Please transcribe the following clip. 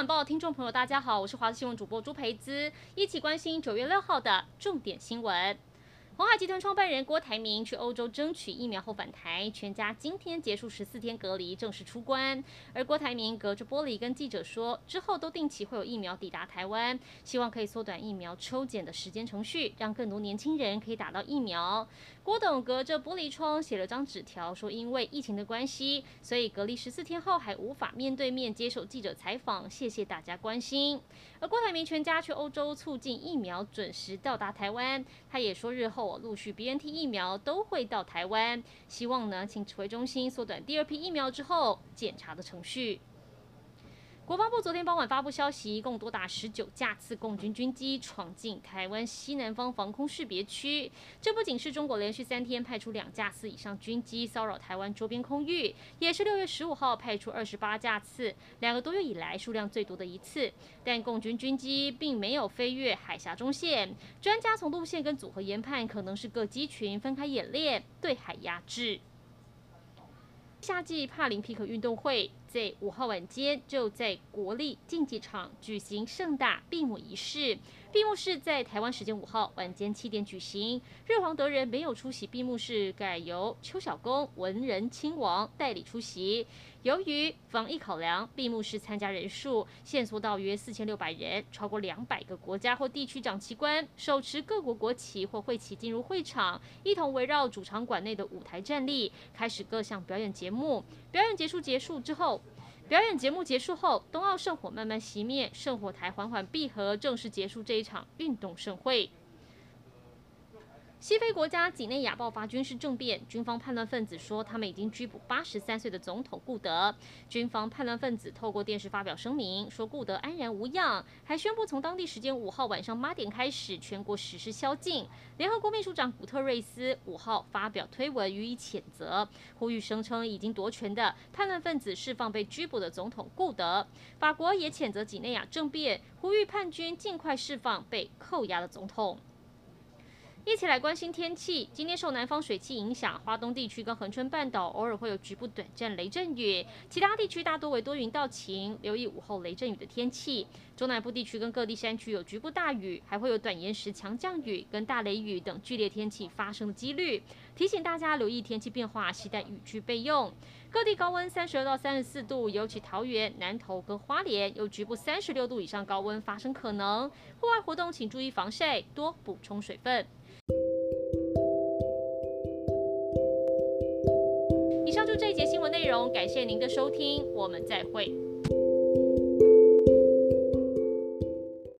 晚报》听众朋友，大家好，我是华视新闻主播朱培姿，一起关心九月六号的重点新闻。鸿海集团创办人郭台铭去欧洲争取疫苗后返台，全家今天结束十四天隔离，正式出关。而郭台铭隔着玻璃跟记者说，之后都定期会有疫苗抵达台湾，希望可以缩短疫苗抽检的时间程序，让更多年轻人可以打到疫苗。郭董隔着玻璃窗写了张纸条，说因为疫情的关系，所以隔离十四天后还无法面对面接受记者采访，谢谢大家关心。而郭台铭全家去欧洲促进疫苗准时到达台湾，他也说日后。陆续 BNT 疫苗都会到台湾，希望呢，请指挥中心缩短第二批疫苗之后检查的程序。国防部昨天傍晚发布消息，一共多达十九架次共军军机闯进台湾西南方防空识别区。这不仅是中国连续三天派出两架次以上军机骚扰台湾周边空域，也是六月十五号派出二十八架次，两个多月以来数量最多的一次。但共军军机并没有飞越海峡中线，专家从路线跟组合研判，可能是各机群分开演练，对海压制。夏季帕林匹克运动会在五号晚间就在国立竞技场举行盛大闭幕仪式。闭幕式在台湾时间五号晚间七点举行，日皇德仁没有出席闭幕式，改由邱小公文仁亲王代理出席。由于防疫考量，闭幕式参加人数限缩到约四千六百人，超过两百个国家或地区长旗官手持各国国旗或会旗进入会场，一同围绕主场馆内的舞台站立，开始各项表演节目。表演结束结束之后。表演节目结束后，冬奥圣火慢慢熄灭，圣火台缓缓闭合，正式结束这一场运动盛会。西非国家几内亚爆发军事政变，军方叛乱分子说他们已经拘捕八十三岁的总统顾德。军方叛乱分子透过电视发表声明，说顾德安然无恙，还宣布从当地时间五号晚上八点开始，全国实施宵禁。联合国秘书长古特瑞斯五号发表推文予以谴责，呼吁声称已经夺权的叛乱分子释放被拘捕的总统顾德。法国也谴责几内亚政变，呼吁叛军尽快释放被扣押的总统。一起来关心天气。今天受南方水汽影响，花东地区跟恒春半岛偶尔会有局部短暂雷阵雨，其他地区大多为多云到晴，留意午后雷阵雨的天气。中南部地区跟各地山区有局部大雨，还会有短延时强降雨跟大雷雨等剧烈天气发生的几率。提醒大家留意天气变化，携带雨具备用。各地高温三十二到三十四度，尤其桃园、南投跟花莲有局部三十六度以上高温发生可能。户外活动请注意防晒，多补充水分。感谢您的收听，我们再会。